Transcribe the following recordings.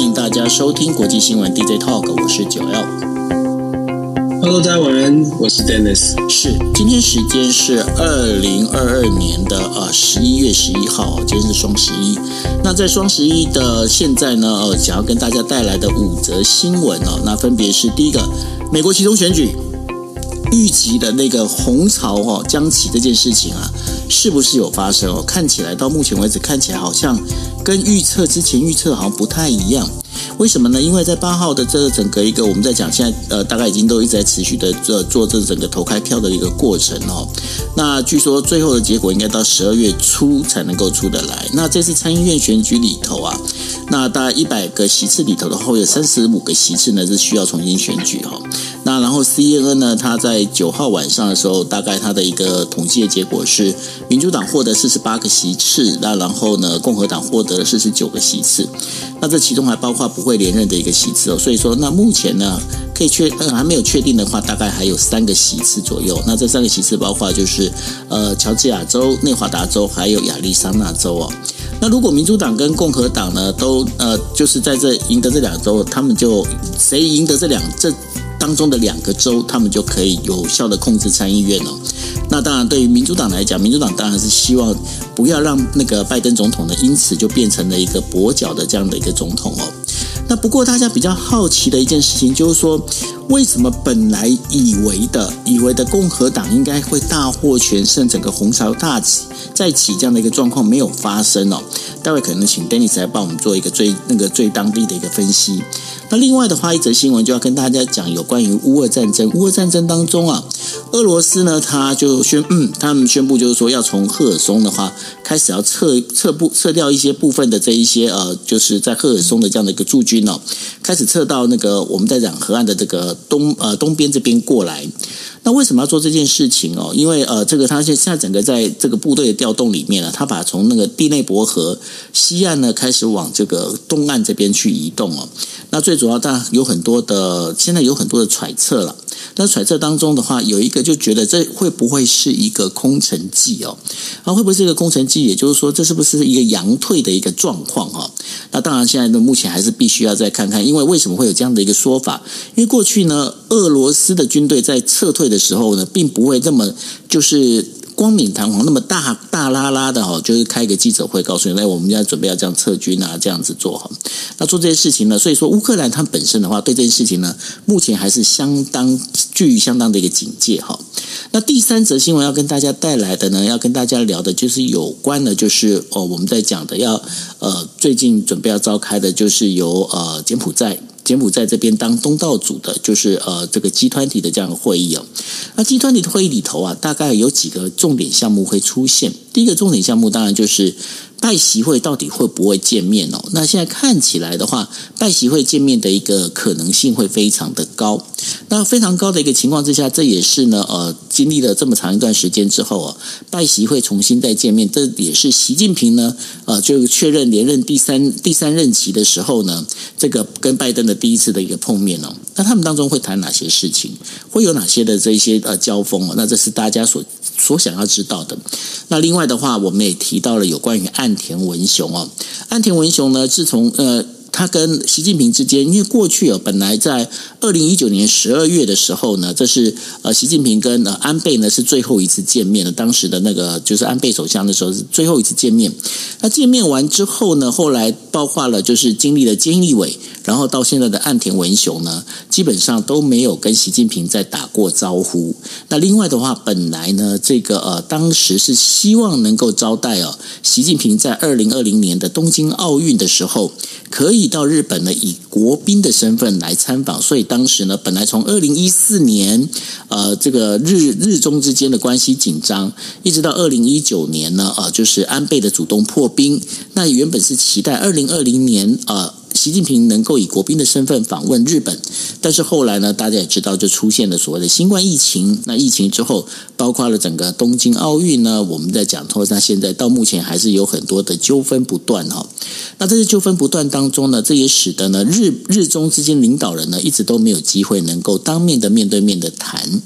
欢迎大家收听国际新闻 DJ Talk，我是九 L。Hello，大家晚安，我是 Dennis。是，今天时间是二零二二年的呃十一月十一号，今天是双十一。那在双十一的现在呢，呃，想要跟大家带来的五则新闻哦，那分别是第一个，美国其中选举。预期的那个红潮哦将起这件事情啊，是不是有发生哦？看起来到目前为止看起来好像跟预测之前预测好像不太一样。为什么呢？因为在八号的这个整个一个我们在讲现在呃大概已经都一直在持续的做做这整个投开票的一个过程哦。那据说最后的结果应该到十二月初才能够出得来。那这次参议院选举里头啊，那大概一百个席次里头的话，有三十五个席次呢是需要重新选举哈。那然后 CNN 呢，它在九号晚上的时候，大概它的一个统计的结果是，民主党获得四十八个席次，那然后呢，共和党获得了四十九个席次。那这其中还包括不会连任的一个席次哦。所以说，那目前呢，可以确呃还没有确定的话，大概还有三个席次左右。那这三个席次包括就是呃乔治亚州、内华达州还有亚利桑那州哦。那如果民主党跟共和党呢都呃就是在这赢得这两州，他们就谁赢得这两这。当中的两个州，他们就可以有效的控制参议院了。那当然，对于民主党来讲，民主党当然是希望不要让那个拜登总统呢，因此就变成了一个跛脚的这样的一个总统哦。那不过大家比较好奇的一件事情就是说，为什么本来以为的以为的共和党应该会大获全胜，整个红潮大起再起这样的一个状况没有发生哦？待会可能请 Dennis 来帮我们做一个最那个最当地的一个分析。那另外的话，一则新闻就要跟大家讲有关于乌俄战争。乌俄战争当中啊，俄罗斯呢，他就宣，嗯，他们宣布就是说要从赫尔松的话开始要撤撤部撤掉一些部分的这一些呃，就是在赫尔松的这样的一个驻军哦，开始撤到那个我们在染河岸的这个东呃东边这边过来。那为什么要做这件事情哦？因为呃，这个他现现在整个在这个部队的调动里面呢，他把从那个第内伯河西岸呢开始往这个东岸这边去移动哦。那最主要当然有很多的，现在有很多的揣测了。那揣测当中的话，有一个就觉得这会不会是一个空城计哦？啊，会不会是一个空城计？也就是说，这是不是一个阳退的一个状况哈？那当然，现在呢，目前还是必须要再看看，因为为什么会有这样的一个说法？因为过去呢，俄罗斯的军队在撤退的时候呢，并不会这么就是。光明堂皇那么大大拉拉的哈，就是开一个记者会，告诉你，哎，我们要准备要这样撤军啊，这样子做哈。那做这些事情呢，所以说乌克兰它本身的话，对这件事情呢，目前还是相当具相当的一个警戒哈。那第三则新闻要跟大家带来的呢，要跟大家聊的就是有关的，就是哦，我们在讲的要呃，最近准备要召开的，就是由呃柬埔寨。柬埔寨这边当东道主的，就是呃这个集团体的这样的会议哦。那集团体的会议里头啊，大概有几个重点项目会出现。第一个重点项目当然就是。拜习会到底会不会见面哦？那现在看起来的话，拜习会见面的一个可能性会非常的高。那非常高的一个情况之下，这也是呢，呃，经历了这么长一段时间之后啊，拜习会重新再见面，这也是习近平呢，呃，就确认连任第三第三任期的时候呢，这个跟拜登的第一次的一个碰面哦。那他们当中会谈哪些事情？会有哪些的这些呃交锋哦？那这是大家所所想要知道的。那另外的话，我们也提到了有关于岸田文雄哦，岸田文雄呢，自从呃。他跟习近平之间，因为过去啊，本来在二零一九年十二月的时候呢，这是呃习近平跟呃安倍呢是最后一次见面的，当时的那个就是安倍首相的时候是最后一次见面。那见面完之后呢，后来包括了就是经历了菅义伟，然后到现在的岸田文雄呢，基本上都没有跟习近平再打过招呼。那另外的话，本来呢这个呃当时是希望能够招待哦习近平在二零二零年的东京奥运的时候。可以到日本呢，以国宾的身份来参访，所以当时呢，本来从二零一四年，呃，这个日日中之间的关系紧张，一直到二零一九年呢，呃，就是安倍的主动破冰，那原本是期待二零二零年，呃。习近平能够以国宾的身份访问日本，但是后来呢，大家也知道，就出现了所谓的新冠疫情。那疫情之后，包括了整个东京奥运呢，我们在讲，说那现在到目前还是有很多的纠纷不断哈。那这些纠纷不断当中呢，这也使得呢日日中之间领导人呢一直都没有机会能够当面的面对面的谈。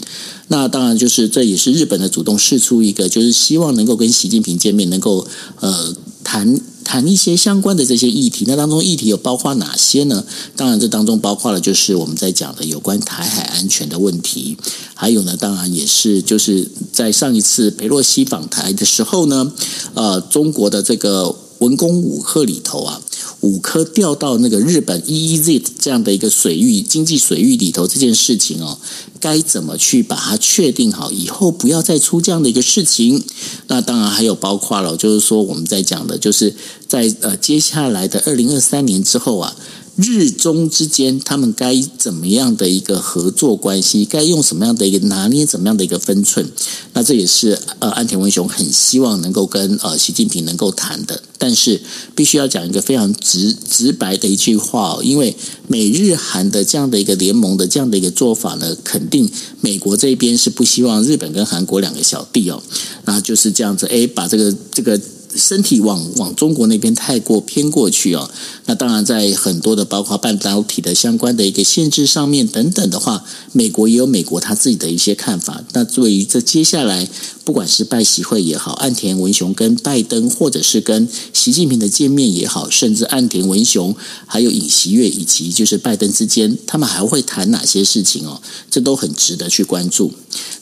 那当然就是这也是日本的主动试出一个，就是希望能够跟习近平见面，能够呃谈。谈一些相关的这些议题。那当中议题有包括哪些呢？当然，这当中包括了就是我们在讲的有关台海安全的问题，还有呢，当然也是就是在上一次裴洛西访台的时候呢，呃，中国的这个文攻武吓里头啊。五颗掉到那个日本 EEZ 这样的一个水域经济水域里头这件事情哦，该怎么去把它确定好，以后不要再出这样的一个事情？那当然还有包括了，就是说我们在讲的，就是在呃接下来的二零二三年之后啊。日中之间，他们该怎么样的一个合作关系？该用什么样的一个拿捏？怎么样的一个分寸？那这也是呃安田文雄很希望能够跟呃习近平能够谈的。但是必须要讲一个非常直直白的一句话哦，因为美日韩的这样的一个联盟的这样的一个做法呢，肯定美国这边是不希望日本跟韩国两个小弟哦，那就是这样子，哎，把这个这个。身体往往中国那边太过偏过去哦，那当然在很多的包括半导体的相关的一个限制上面等等的话，美国也有美国他自己的一些看法。那对于这接下来不管是拜习会也好，岸田文雄跟拜登，或者是跟习近平的见面也好，甚至岸田文雄还有尹锡悦以及就是拜登之间，他们还会谈哪些事情哦？这都很值得去关注。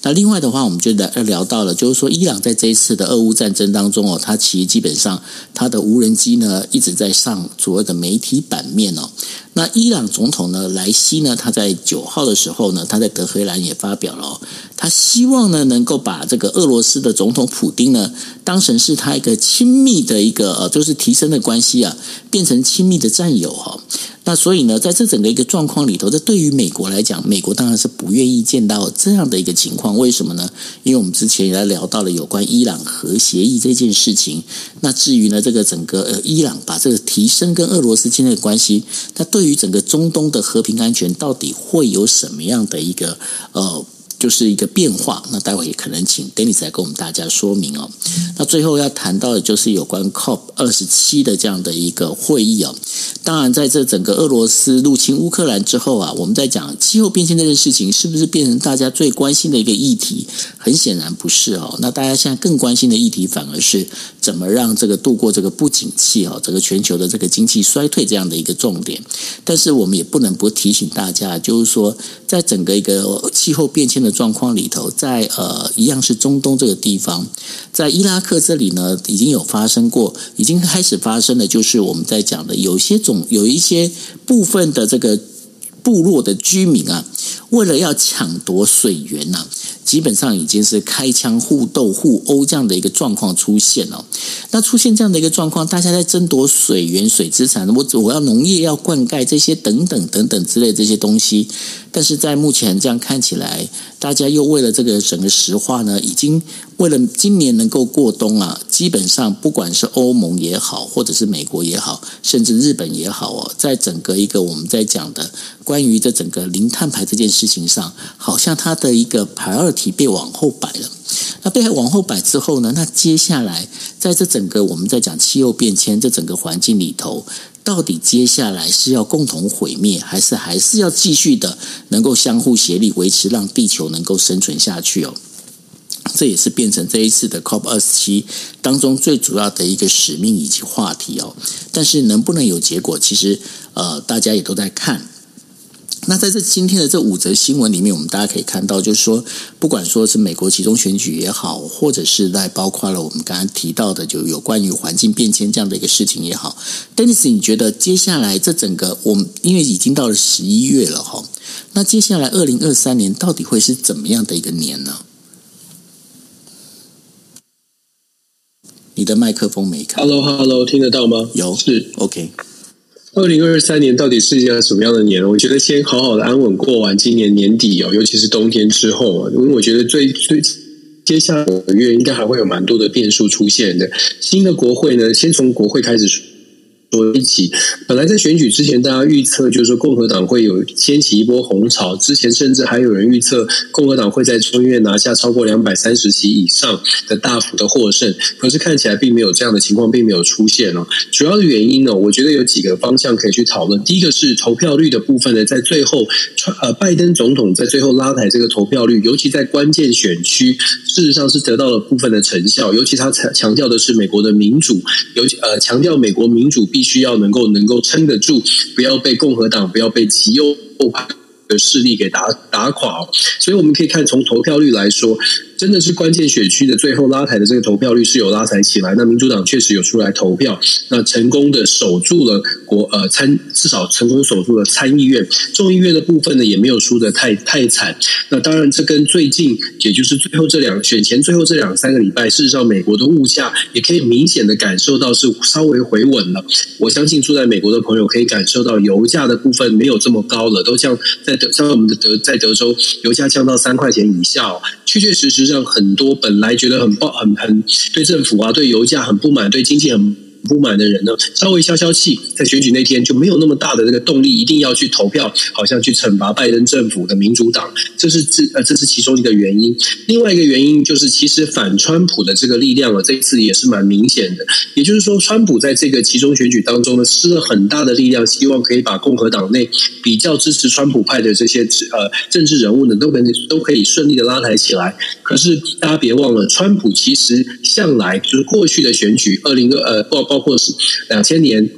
那另外的话，我们就来聊到了，就是说伊朗在这一次的俄乌战争当中哦，它其基本上，它的无人机呢一直在上所谓的媒体版面哦。那伊朗总统呢莱西呢，他在九号的时候呢，他在德黑兰也发表了，他希望呢能够把这个俄罗斯的总统普丁呢当成是他一个亲密的一个呃，就是提升的关系啊，变成亲密的战友哈。那所以呢，在这整个一个状况里头，这对于美国来讲，美国当然是不愿意见到这样的一个情况。为什么呢？因为我们之前也来聊到了有关伊朗核协议这件事情。那至于呢，这个整个呃，伊朗把这个提升跟俄罗斯之间的关系，它对对于整个中东的和平安全到底会有什么样的一个呃？就是一个变化，那待会也可能请 Dennis 来跟我们大家说明哦。那最后要谈到的就是有关 COP 二十七的这样的一个会议哦。当然，在这整个俄罗斯入侵乌克兰之后啊，我们在讲气候变迁这件事情，是不是变成大家最关心的一个议题？很显然不是哦。那大家现在更关心的议题，反而是怎么让这个度过这个不景气哦，整个全球的这个经济衰退这样的一个重点。但是我们也不能不提醒大家，就是说，在整个一个气候变迁的状况里头，在呃一样是中东这个地方，在伊拉克这里呢，已经有发生过，已经开始发生的，就是我们在讲的有些种有一些部分的这个部落的居民啊，为了要抢夺水源呐、啊。基本上已经是开枪互斗互殴这样的一个状况出现了。那出现这样的一个状况，大家在争夺水源、水资产，我我要农业要灌溉这些等等等等之类这些东西。但是在目前这样看起来，大家又为了这个整个石化呢，已经为了今年能够过冬啊，基本上不管是欧盟也好，或者是美国也好，甚至日本也好哦，在整个一个我们在讲的关于这整个零碳排这件事情上，好像它的一个排二体被往后摆了。那被往后摆之后呢，那接下来在这整个我们在讲气候变迁这整个环境里头。到底接下来是要共同毁灭，还是还是要继续的能够相互协力维持，让地球能够生存下去哦？这也是变成这一次的 COP 二十七当中最主要的一个使命以及话题哦。但是能不能有结果，其实呃大家也都在看。那在这今天的这五则新闻里面，我们大家可以看到，就是说，不管说是美国集中选举也好，或者是在包括了我们刚刚提到的，就有关于环境变迁这样的一个事情也好，Dennis，你觉得接下来这整个我们因为已经到了十一月了哈，那接下来二零二三年到底会是怎么样的一个年呢？你的麦克风没开。Hello，Hello，听得到吗？有，是 OK。二零二三年到底是一个什么样的年？我觉得先好好的安稳过完今年年底哦，尤其是冬天之后啊，因为我觉得最最接下来的月应该还会有蛮多的变数出现的。新的国会呢，先从国会开始说一起，本来在选举之前，大家预测就是说共和党会有掀起一波红潮。之前甚至还有人预测共和党会在众议院拿下超过两百三十席以上的大幅的获胜。可是看起来并没有这样的情况，并没有出现哦。主要的原因呢，我觉得有几个方向可以去讨论。第一个是投票率的部分呢，在最后，呃，拜登总统在最后拉抬这个投票率，尤其在关键选区，事实上是得到了部分的成效。尤其他强强调的是美国的民主，尤其呃强调美国民主必。必须要能够能够撑得住，不要被共和党，不要被极右派的势力给打打垮。所以我们可以看从投票率来说。真的是关键选区的最后拉抬的这个投票率是有拉抬起来，那民主党确实有出来投票，那成功的守住了国呃参至少成功守住了参议院，众议院的部分呢也没有输得太太惨。那当然这跟最近也就是最后这两选前最后这两三个礼拜，事实上美国的物价也可以明显的感受到是稍微回稳了。我相信住在美国的朋友可以感受到油价的部分没有这么高了，都像在德像我们的德在德州油价降到三块钱以下哦，确确实实。让很多本来觉得很暴很很对政府啊，对油价很不满，对经济很不满的人呢，稍微消消气，在选举那天就没有那么大的这个动力，一定要去投票，好像去惩罚拜登政府的民主党，这是这呃这是其中一个原因。另外一个原因就是，其实反川普的这个力量啊，这一次也是蛮明显的。也就是说，川普在这个其中选举当中呢，施了很大的力量，希望可以把共和党内比较支持川普派的这些呃政治人物呢，都可以都可以顺利的拉抬起来。可是大家别忘了，川普其实向来就是过去的选举，二零二呃不。包括是两千年、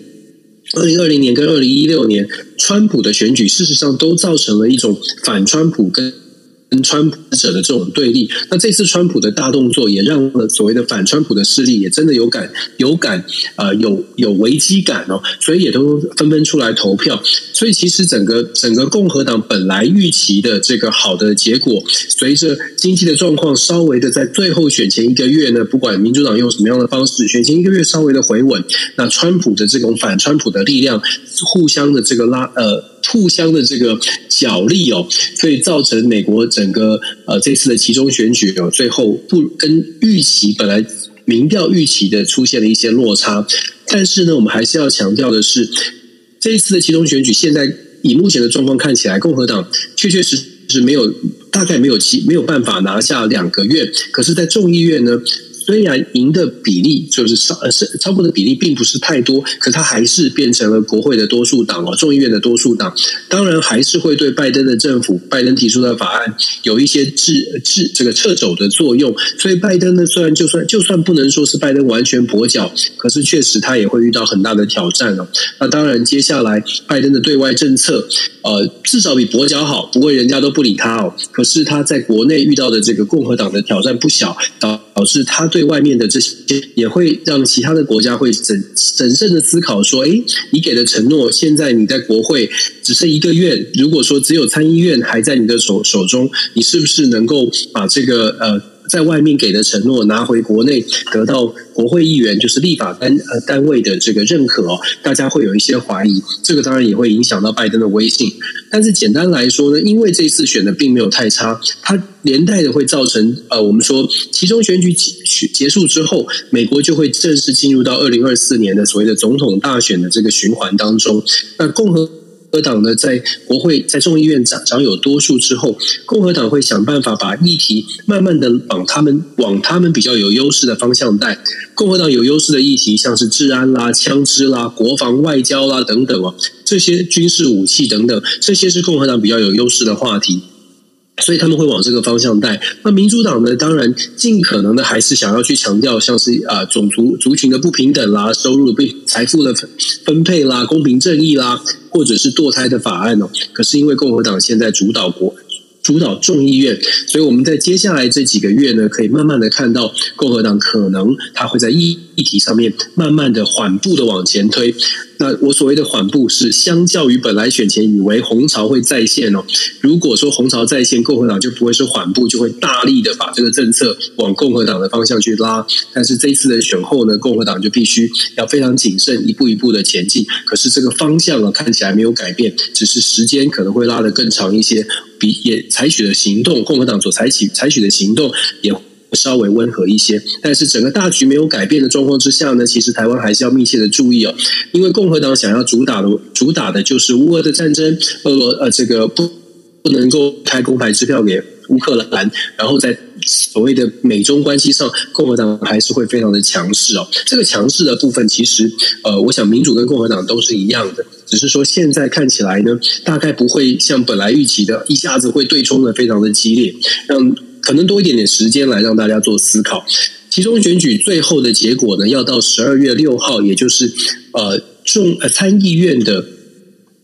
二零二零年跟二零一六年，川普的选举，事实上都造成了一种反川普跟。跟川普者的这种对立，那这次川普的大动作也让了所谓的反川普的势力也真的有感有感、呃，有有危机感哦，所以也都纷纷出来投票。所以其实整个整个共和党本来预期的这个好的结果，随着经济的状况稍微的在最后选前一个月呢，不管民主党用什么样的方式，选前一个月稍微的回稳，那川普的这种反川普的力量互相的这个拉呃。互相的这个角力哦，所以造成美国整个呃这次的其中选举哦，最后不跟预期本来民调预期的出现了一些落差。但是呢，我们还是要强调的是，这一次的其中选举，现在以目前的状况看起来，共和党确确实实没有大概没有其没有办法拿下两个月，可是，在众议院呢。虽然赢的比例就是超呃是超过的比例并不是太多，可他还是变成了国会的多数党哦，众议院的多数党，当然还是会对拜登的政府、拜登提出的法案有一些制制这个掣肘的作用。所以拜登呢，虽然就算就算不能说是拜登完全跛脚，可是确实他也会遇到很大的挑战哦。那当然，接下来拜登的对外政策，呃，至少比跛脚好，不会人家都不理他哦。可是他在国内遇到的这个共和党的挑战不小，导导致他。对外面的这些也会让其他的国家会审审慎的思考说：诶，你给的承诺，现在你在国会只剩一个院，如果说只有参议院还在你的手手中，你是不是能够把这个呃？在外面给的承诺拿回国内，得到国会议员就是立法单呃单位的这个认可，大家会有一些怀疑，这个当然也会影响到拜登的威信。但是简单来说呢，因为这次选的并没有太差，它连带的会造成呃我们说其中选举结结束之后，美国就会正式进入到二零二四年的所谓的总统大选的这个循环当中。那共和。共和党呢，在国会在众议院掌掌有多数之后，共和党会想办法把议题慢慢的往他们往他们比较有优势的方向带。共和党有优势的议题，像是治安啦、枪支啦、国防外交啦等等哦，这些军事武器等等，这些是共和党比较有优势的话题。所以他们会往这个方向带。那民主党呢？当然尽可能的还是想要去强调，像是啊种族族群的不平等啦、收入的被财富的分配啦、公平正义啦，或者是堕胎的法案哦。可是因为共和党现在主导国。主导众议院，所以我们在接下来这几个月呢，可以慢慢的看到共和党可能他会在议议题上面慢慢的缓步的往前推。那我所谓的缓步是相较于本来选前以为红潮会再现哦，如果说红潮再现，共和党就不会是缓步，就会大力的把这个政策往共和党的方向去拉。但是这一次的选后呢，共和党就必须要非常谨慎，一步一步的前进。可是这个方向啊，看起来没有改变，只是时间可能会拉得更长一些。比也采取的行动，共和党所采取采取的行动也稍微温和一些。但是整个大局没有改变的状况之下呢，其实台湾还是要密切的注意哦，因为共和党想要主打的主打的就是乌俄的战争，俄罗呃这个不不能够开公牌支票给乌克兰，然后在所谓的美中关系上，共和党还是会非常的强势哦。这个强势的部分，其实呃，我想民主跟共和党都是一样的，只是说现在看起来呢，大概不会像本来预期的，一下子会对冲的非常的激烈，让可能多一点点时间来让大家做思考。其中选举最后的结果呢，要到十二月六号，也就是呃众呃参议院的。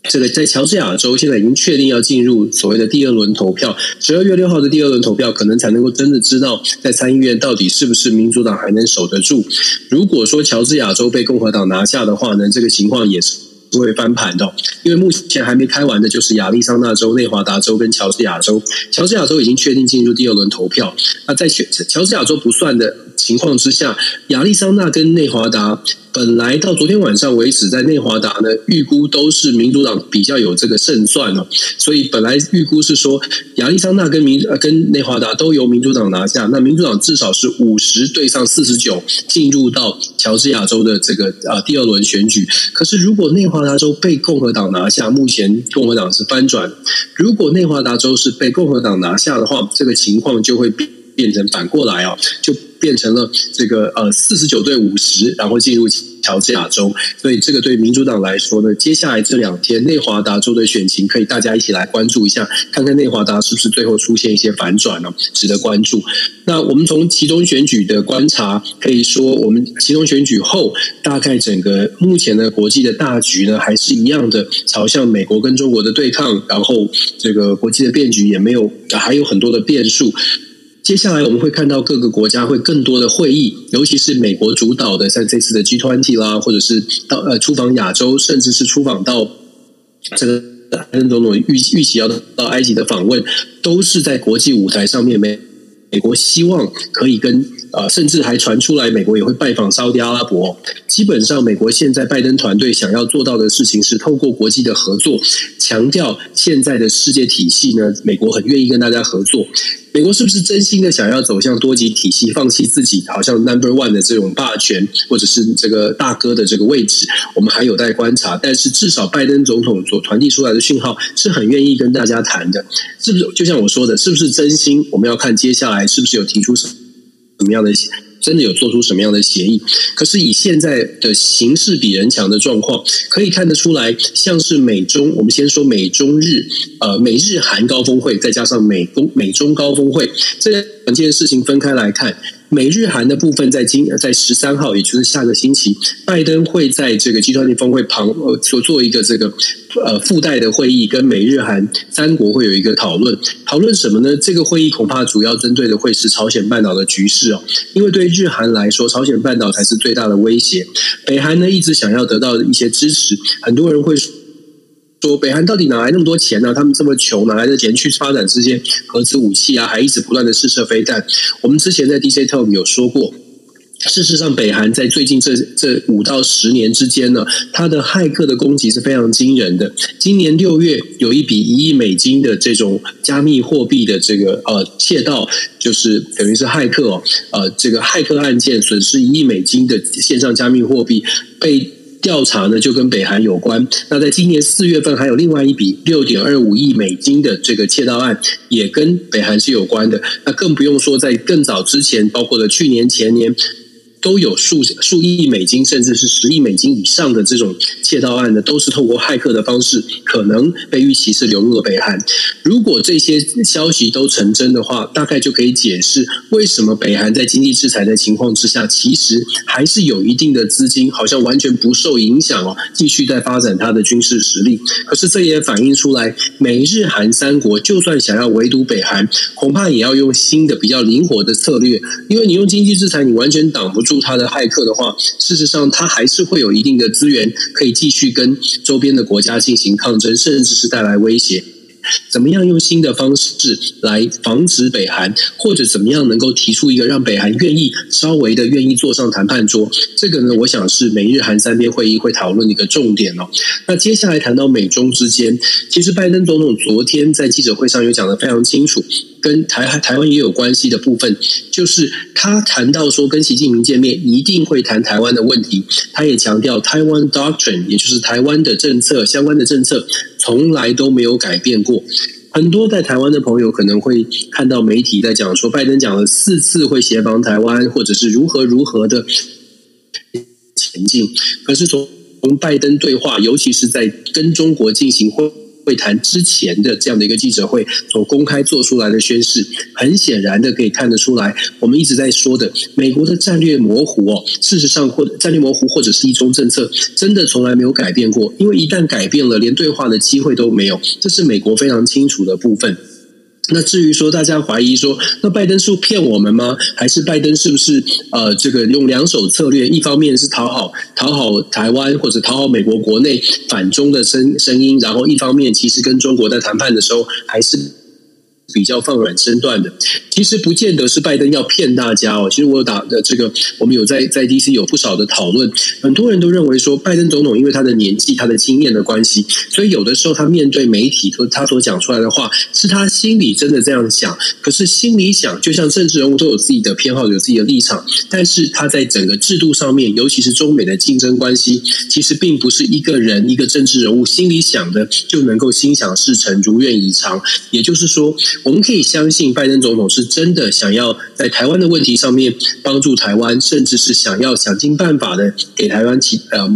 这个在乔治亚州现在已经确定要进入所谓的第二轮投票，十二月六号的第二轮投票，可能才能够真的知道在参议院到底是不是民主党还能守得住。如果说乔治亚州被共和党拿下的话呢，这个情况也是不会翻盘的。因为目前还没开完的就是亚利桑那州、内华达州跟乔治亚州，乔治亚州已经确定进入第二轮投票。那在乔乔治亚州不算的情况之下，亚利桑那跟内华达。本来到昨天晚上为止，在内华达呢，预估都是民主党比较有这个胜算哦，所以本来预估是说亚利桑那跟民呃跟内华达都由民主党拿下，那民主党至少是五十对上四十九进入到乔治亚州的这个啊第二轮选举。可是如果内华达州被共和党拿下，目前共和党是翻转；如果内华达州是被共和党拿下的话，这个情况就会变变成反过来哦，就。变成了这个呃四十九对五十，然后进入乔治亚州，所以这个对民主党来说呢，接下来这两天内华达州的选情可以大家一起来关注一下，看看内华达是不是最后出现一些反转呢？值得关注。那我们从其中选举的观察，可以说我们其中选举后，大概整个目前的国际的大局呢，还是一样的，朝向美国跟中国的对抗，然后这个国际的变局也没有，还有很多的变数。接下来我们会看到各个国家会更多的会议，尤其是美国主导的，像这次的 G20 啦，或者是到呃出访亚洲，甚至是出访到这个拜登总统预预期要到埃及的访问，都是在国际舞台上面，美美国希望可以跟。呃，甚至还传出来，美国也会拜访沙特阿拉伯。基本上，美国现在拜登团队想要做到的事情是透过国际的合作，强调现在的世界体系呢，美国很愿意跟大家合作。美国是不是真心的想要走向多极体系，放弃自己好像 number one 的这种霸权，或者是这个大哥的这个位置？我们还有待观察。但是至少拜登总统所传递出来的讯号是很愿意跟大家谈的，是不是？就像我说的，是不是真心？我们要看接下来是不是有提出什么。什么样的真的有做出什么样的协议？可是以现在的形势比人强的状况，可以看得出来，像是美中，我们先说美中日，呃，美日韩高峰会，再加上美中美中高峰会，这两件事情分开来看。美日韩的部分在今在十三号，也就是下个星期，拜登会在这个 G20 峰会旁呃所做一个这个呃附带的会议，跟美日韩三国会有一个讨论。讨论什么呢？这个会议恐怕主要针对的会是朝鲜半岛的局势哦，因为对日韩来说，朝鲜半岛才是最大的威胁。北韩呢一直想要得到一些支持，很多人会说。北韩到底哪来那么多钱呢、他们这么穷，哪来的钱去发展这些核子武器啊？还一直不断的试射飞弹。我们之前在 DJ Talk 有说过，事实上，北韩在最近这这五到十年之间呢，它的骇客的攻击是非常惊人的。今年六月有一笔一亿美金的这种加密货币的这个呃窃盗，就是等于是骇客哦，呃，这个骇客案件损失一亿美金的线上加密货币被。调查呢，就跟北韩有关。那在今年四月份，还有另外一笔六点二五亿美金的这个窃盗案，也跟北韩是有关的。那更不用说在更早之前，包括了去年、前年。都有数数亿美金，甚至是十亿美金以上的这种窃盗案呢，都是透过骇客的方式，可能被预期是流入了北韩。如果这些消息都成真的话，大概就可以解释为什么北韩在经济制裁的情况之下，其实还是有一定的资金，好像完全不受影响哦，继续在发展它的军事实力。可是这也反映出来，美日韩三国就算想要围堵北韩，恐怕也要用新的比较灵活的策略，因为你用经济制裁，你完全挡不住。助他的骇客的话，事实上他还是会有一定的资源，可以继续跟周边的国家进行抗争，甚至是带来威胁。怎么样用新的方式来防止北韩，或者怎么样能够提出一个让北韩愿意稍微的愿意坐上谈判桌？这个呢，我想是美日韩三边会议会讨论的一个重点哦。那接下来谈到美中之间，其实拜登总统昨天在记者会上有讲得非常清楚。跟台台湾也有关系的部分，就是他谈到说跟习近平见面一定会谈台湾的问题，他也强调台湾 Doctrine，也就是台湾的政策相关的政策从来都没有改变过。很多在台湾的朋友可能会看到媒体在讲说，拜登讲了四次会协防台湾，或者是如何如何的前进。可是从从拜登对话，尤其是在跟中国进行会会谈之前的这样的一个记者会所公开做出来的宣誓，很显然的可以看得出来，我们一直在说的美国的战略模糊哦，事实上或战略模糊或者是一中政策，真的从来没有改变过，因为一旦改变了，连对话的机会都没有，这是美国非常清楚的部分。那至于说大家怀疑说，那拜登是骗我们吗？还是拜登是不是呃这个用两手策略？一方面是讨好讨好台湾或者讨好美国国内反中的声声音，然后一方面其实跟中国在谈判的时候还是。比较放软身段的，其实不见得是拜登要骗大家哦。其实我打的这个，我们有在在 DC 有不少的讨论，很多人都认为说，拜登总统因为他的年纪、他的经验的关系，所以有的时候他面对媒体和，他所讲出来的话，是他心里真的这样想。可是心里想，就像政治人物都有自己的偏好，有自己的立场，但是他在整个制度上面，尤其是中美的竞争关系，其实并不是一个人一个政治人物心里想的就能够心想事成、如愿以偿。也就是说。我们可以相信，拜登总统是真的想要在台湾的问题上面帮助台湾，甚至是想要想尽办法的给台湾其呃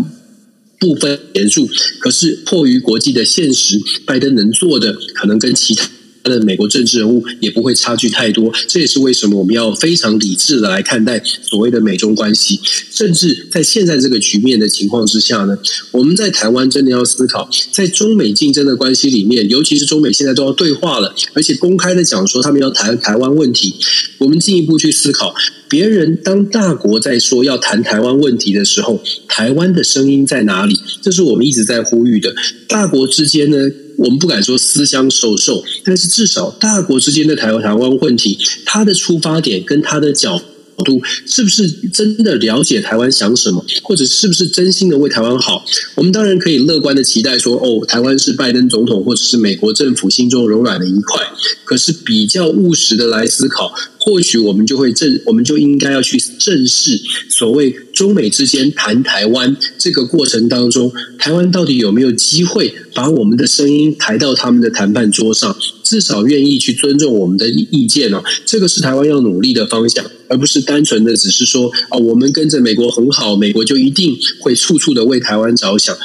部分援助。可是迫于国际的现实，拜登能做的可能跟其他。他的美国政治人物也不会差距太多，这也是为什么我们要非常理智的来看待所谓的美中关系。甚至在现在这个局面的情况之下呢，我们在台湾真的要思考，在中美竞争的关系里面，尤其是中美现在都要对话了，而且公开的讲说他们要谈台湾问题，我们进一步去思考，别人当大国在说要谈台湾问题的时候，台湾的声音在哪里？这是我们一直在呼吁的。大国之间呢？我们不敢说私相授受，但是至少大国之间的台湾台湾问题，它的出发点跟它的角度，是不是真的了解台湾想什么，或者是不是真心的为台湾好？我们当然可以乐观的期待说，哦，台湾是拜登总统或者是美国政府心中柔软的一块。可是比较务实的来思考。或许我们就会正，我们就应该要去正视所谓中美之间谈台湾这个过程当中，台湾到底有没有机会把我们的声音抬到他们的谈判桌上？至少愿意去尊重我们的意见哦。这个是台湾要努力的方向，而不是单纯的只是说啊，我们跟着美国很好，美国就一定会处处的为台湾着想。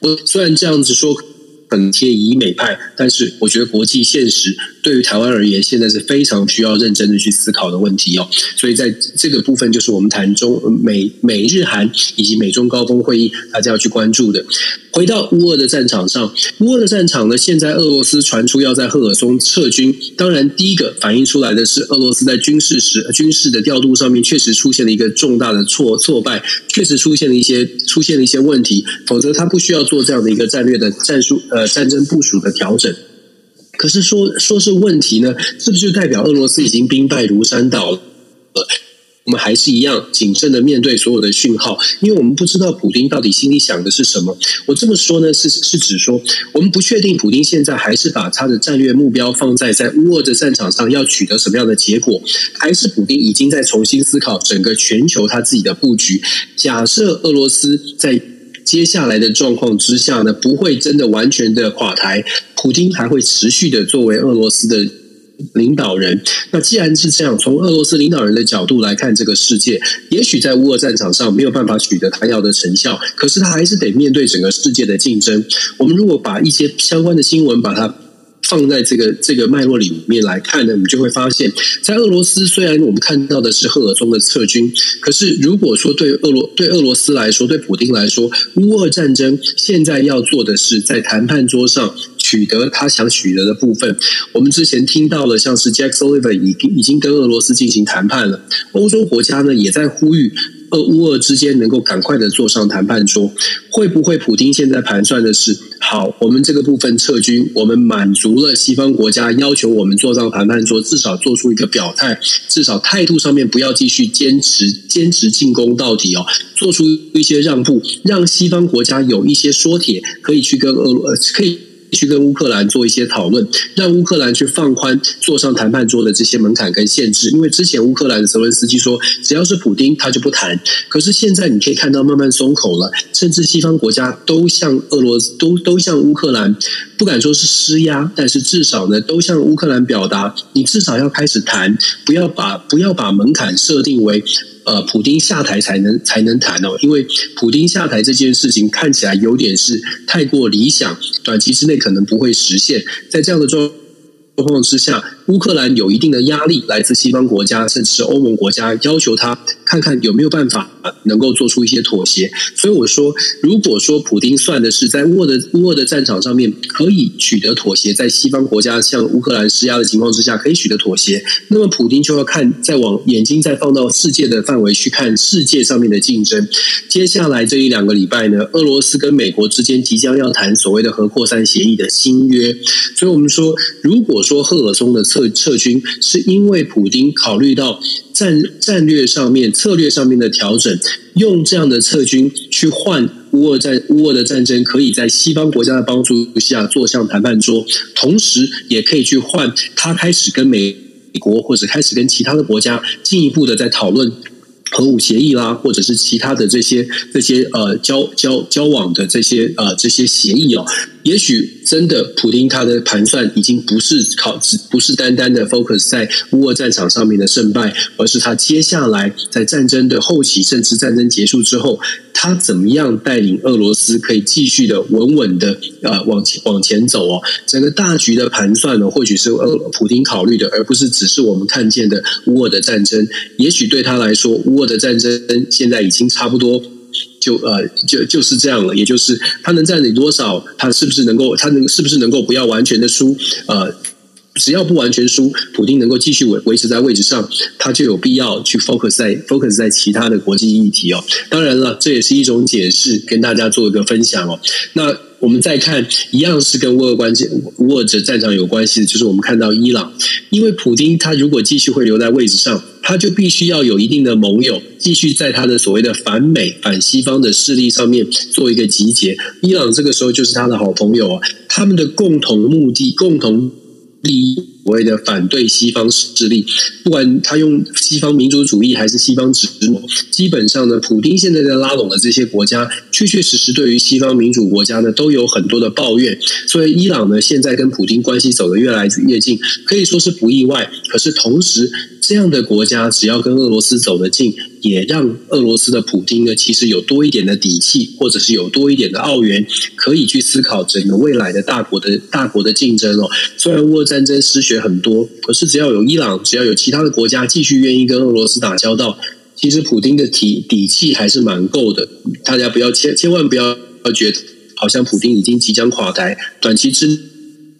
我虽然这样子说。很贴以美派，但是我觉得国际现实对于台湾而言，现在是非常需要认真的去思考的问题哦。所以在这个部分，就是我们谈中美美日韩以及美中高峰会议，大家要去关注的。回到乌俄的战场上，乌俄的战场呢，现在俄罗斯传出要在赫尔松撤军。当然，第一个反映出来的是俄罗斯在军事时军事的调度上面确实出现了一个重大的挫挫败，确实出现了一些出现了一些问题。否则，他不需要做这样的一个战略的战术呃战争部署的调整。可是说说是问题呢，是不是就代表俄罗斯已经兵败如山倒了？我们还是一样谨慎的面对所有的讯号，因为我们不知道普丁到底心里想的是什么。我这么说呢，是是指说，我们不确定普丁现在还是把他的战略目标放在在乌俄的战场上要取得什么样的结果，还是普丁已经在重新思考整个全球他自己的布局。假设俄罗斯在接下来的状况之下呢，不会真的完全的垮台，普京还会持续的作为俄罗斯的。领导人，那既然是这样，从俄罗斯领导人的角度来看这个世界，也许在乌俄战场上没有办法取得他要的成效，可是他还是得面对整个世界的竞争。我们如果把一些相关的新闻把它放在这个这个脉络里面来看呢，我们就会发现，在俄罗斯虽然我们看到的是赫尔松的撤军，可是如果说对俄罗对俄罗斯来说，对普丁来说，乌俄战争现在要做的是在谈判桌上。取得他想取得的部分，我们之前听到了，像是 Jack Sullivan 已经已经跟俄罗斯进行谈判了，欧洲国家呢也在呼吁俄乌俄之间能够赶快的坐上谈判桌。会不会普丁现在盘算的是，好，我们这个部分撤军，我们满足了西方国家要求我们坐上谈判桌，至少做出一个表态，至少态度上面不要继续坚持坚持进攻到底哦，做出一些让步，让西方国家有一些说帖可以去跟俄罗可以。去跟乌克兰做一些讨论，让乌克兰去放宽坐上谈判桌的这些门槛跟限制。因为之前乌克兰的泽伦斯基说，只要是普丁，他就不谈。可是现在你可以看到慢慢松口了，甚至西方国家都向俄罗斯都都向乌克兰，不敢说是施压，但是至少呢，都向乌克兰表达，你至少要开始谈，不要把不要把门槛设定为。呃，普丁下台才能才能谈哦，因为普丁下台这件事情看起来有点是太过理想，短期之内可能不会实现，在这样的状状况之下。乌克兰有一定的压力，来自西方国家，甚至是欧盟国家，要求他看看有没有办法能够做出一些妥协。所以我说，如果说普丁算的是在乌俄的乌俄的战场上面可以取得妥协，在西方国家向乌克兰施压的情况之下可以取得妥协，那么普丁就要看再往眼睛再放到世界的范围去看世界上面的竞争。接下来这一两个礼拜呢，俄罗斯跟美国之间即将要谈所谓的核扩散协议的新约。所以我们说，如果说赫尔松的。撤撤军是因为普丁考虑到战战略上面、策略上面的调整，用这样的撤军去换乌俄战乌俄的战争，可以在西方国家的帮助下坐上谈判桌，同时也可以去换他开始跟美美国或者开始跟其他的国家进一步的在讨论核武协议啦，或者是其他的这些这些呃交交交往的这些呃这些协议哦。也许真的，普丁他的盘算已经不是靠，不是单单的 focus 在乌俄战场上面的胜败，而是他接下来在战争的后期，甚至战争结束之后，他怎么样带领俄罗斯可以继续的稳稳的呃往前往前走哦。整个大局的盘算呢，或许是俄普丁考虑的，而不是只是我们看见的乌俄的战争。也许对他来说，乌俄的战争现在已经差不多。就呃，就就是这样了，也就是他能占领多少，他是不是能够，他能是不是能够不要完全的输？呃，只要不完全输，普京能够继续维维持在位置上，他就有必要去 focus 在 focus 在其他的国际议题哦。当然了，这也是一种解释，跟大家做一个分享哦。那。我们再看，一样是跟乌俄关系、乌俄者战场有关系的，就是我们看到伊朗，因为普京他如果继续会留在位置上，他就必须要有一定的盟友，继续在他的所谓的反美、反西方的势力上面做一个集结。伊朗这个时候就是他的好朋友啊，他们的共同目的、共同第一。所谓的反对西方势力，不管他用西方民主主义还是西方殖民，基本上呢，普丁现在在拉拢的这些国家，确确实实对于西方民主国家呢，都有很多的抱怨。所以伊朗呢，现在跟普丁关系走得越来越近，可以说是不意外。可是同时，这样的国家只要跟俄罗斯走得近，也让俄罗斯的普丁呢，其实有多一点的底气，或者是有多一点的澳元，可以去思考整个未来的大国的大国的竞争哦。虽然乌俄战争失血很多，可是只要有伊朗，只要有其他的国家继续愿意跟俄罗斯打交道，其实普丁的底底气还是蛮够的。大家不要千千万不要觉得好像普丁已经即将垮台，短期之。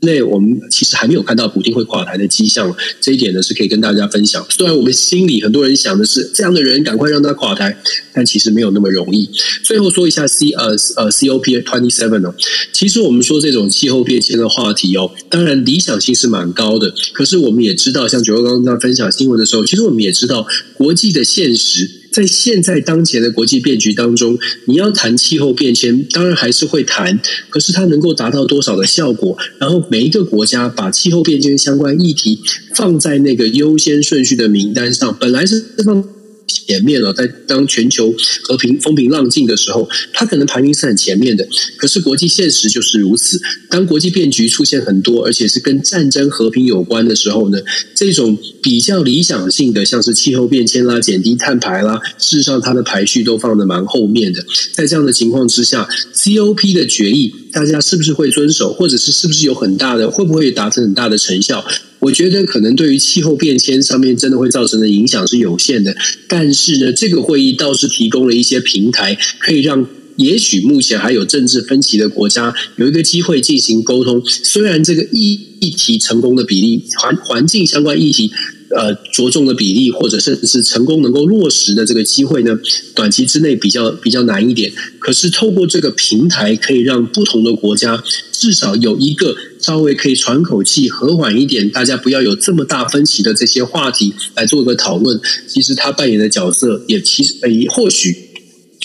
内我们其实还没有看到普丁会垮台的迹象，这一点呢是可以跟大家分享。虽然我们心里很多人想的是这样的人赶快让他垮台，但其实没有那么容易。最后说一下 C 呃呃 COP twenty seven 哦，其实我们说这种气候变迁的话题哦，当然理想性是蛮高的，可是我们也知道，像九哥刚刚分享新闻的时候，其实我们也知道国际的现实。在现在当前的国际变局当中，你要谈气候变迁，当然还是会谈，可是它能够达到多少的效果？然后每一个国家把气候变迁相关议题放在那个优先顺序的名单上，本来是放。前面了，在当全球和平风平浪静的时候，它可能排名是很前面的。可是国际现实就是如此，当国际变局出现很多，而且是跟战争和平有关的时候呢，这种比较理想性的，像是气候变迁啦、减低碳排啦，事实上它的排序都放得蛮后面的。在这样的情况之下，COP 的决议，大家是不是会遵守，或者是是不是有很大的，会不会达成很大的成效？我觉得可能对于气候变迁上面真的会造成的影响是有限的，但是呢，这个会议倒是提供了一些平台，可以让也许目前还有政治分歧的国家有一个机会进行沟通。虽然这个议议题成功的比例，环环境相关议题。呃，着重的比例，或者甚至是成功能够落实的这个机会呢，短期之内比较比较难一点。可是透过这个平台，可以让不同的国家至少有一个稍微可以喘口气、和缓一点，大家不要有这么大分歧的这些话题来做一个讨论。其实他扮演的角色也其实也或许。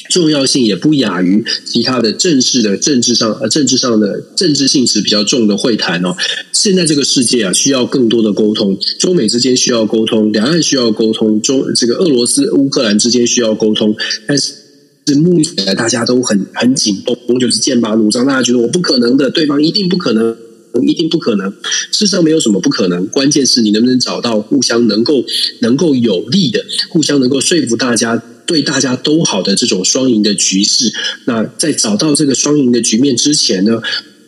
重要性也不亚于其他的正式的政治上呃政治上的政治性质比较重的会谈哦。现在这个世界啊，需要更多的沟通，中美之间需要沟通，两岸需要沟通，中这个俄罗斯乌克兰之间需要沟通，但是是目前大家都很很紧绷，就是剑拔弩张，大家觉得我不可能的，对方一定不可能，一定不可能。事实上没有什么不可能，关键是你能不能找到互相能够能够有利的，互相能够说服大家。对大家都好的这种双赢的局势，那在找到这个双赢的局面之前呢，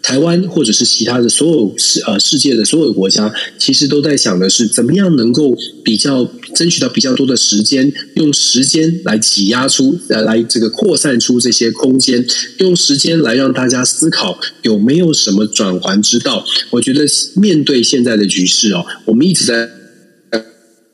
台湾或者是其他的所有世呃世界的所有国家，其实都在想的是怎么样能够比较争取到比较多的时间，用时间来挤压出呃来这个扩散出这些空间，用时间来让大家思考有没有什么转圜之道。我觉得面对现在的局势哦，我们一直在。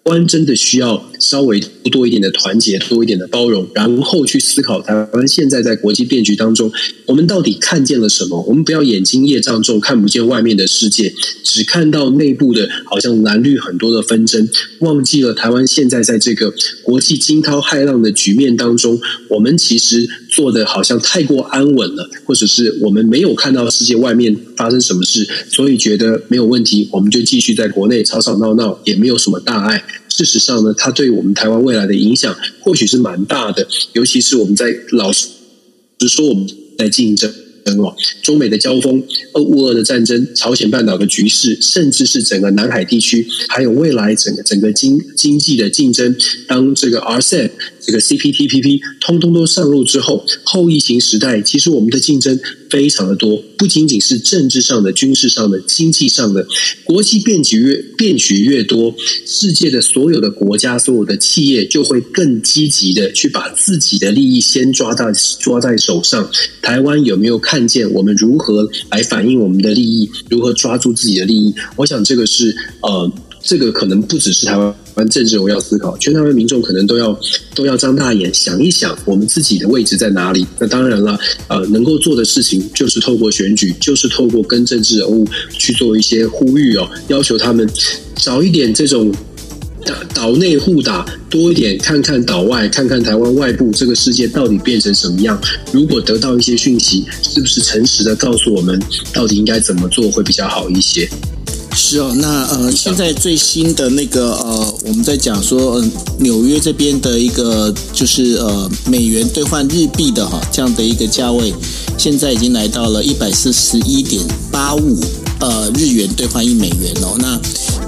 湾真的需要稍微多一点的团结，多一点的包容，然后去思考台湾现在在国际变局当中，我们到底看见了什么？我们不要眼睛业障重，看不见外面的世界，只看到内部的，好像蓝绿很多的纷争，忘记了台湾现在在这个国际惊涛骇浪的局面当中，我们其实做的好像太过安稳了，或者是我们没有看到世界外面发生什么事，所以觉得没有问题，我们就继续在国内吵吵闹闹，也没有什么大碍。事实上呢，它对我们台湾未来的影响或许是蛮大的，尤其是我们在老实说我们在竞争。中美的交锋、俄乌俄的战争、朝鲜半岛的局势，甚至是整个南海地区，还有未来整个整个经经济的竞争，当这个 RCEP、这个 CPTPP 通通都上路之后，后疫情时代，其实我们的竞争非常的多，不仅仅是政治上的、军事上的、经济上的，国际变局越变局越多，世界的所有的国家、所有的企业就会更积极的去把自己的利益先抓到抓在手上。台湾有没有看？看见我们如何来反映我们的利益，如何抓住自己的利益。我想这个是呃，这个可能不只是台湾政治我要思考，全台湾民众可能都要都要张大眼想一想，我们自己的位置在哪里。那当然了，呃，能够做的事情就是透过选举，就是透过跟政治人物去做一些呼吁哦，要求他们早一点这种。岛内互打多一点，看看岛外，看看台湾外部这个世界到底变成什么样。如果得到一些讯息，是不是诚实的告诉我们到底应该怎么做会比较好一些？是哦，那呃，现在最新的那个呃，我们在讲说，呃，纽约这边的一个就是呃，美元兑换日币的哈这样的一个价位，现在已经来到了一百四十一点八五呃日元兑换一美元哦，那。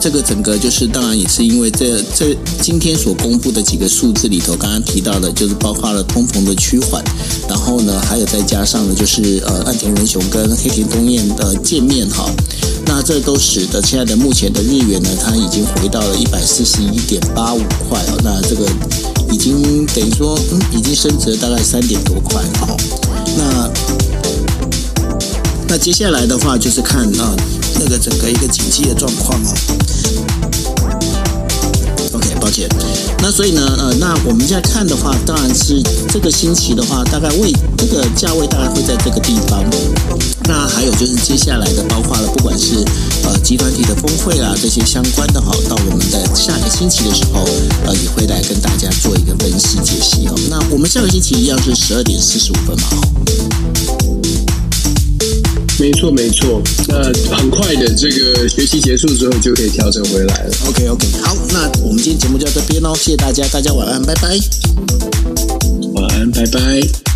这个整个就是，当然也是因为这这今天所公布的几个数字里头，刚刚提到的，就是包括了通膨的趋缓，然后呢，还有再加上呢，就是呃，岸田文雄跟黑田东彦的见面哈，这都使得现在的目前的日元呢，它已经回到了一百四十一点八五块哦，那这个已经等于说，嗯，已经升值了大概三点多块哦，那那接下来的话就是看啊。那个整个一个经济的状况哦抱歉。那所以呢，呃，那我们现在看的话，当然是这个星期的话，大概位这个价位大概会在这个地方。那还有就是接下来的，包括了不管是呃集团体的峰会啊这些相关的哈，到我们在下一个星期的时候，呃，也会来跟大家做一个分析解析哦。那我们下个星期一样是十二点四十五分嘛。没错，没错。那很快的，这个学习结束之后就可以调整回来了。OK，OK，好，那我们今天节目就到这边喽，谢谢大家，大家晚安，拜拜。晚安，拜拜。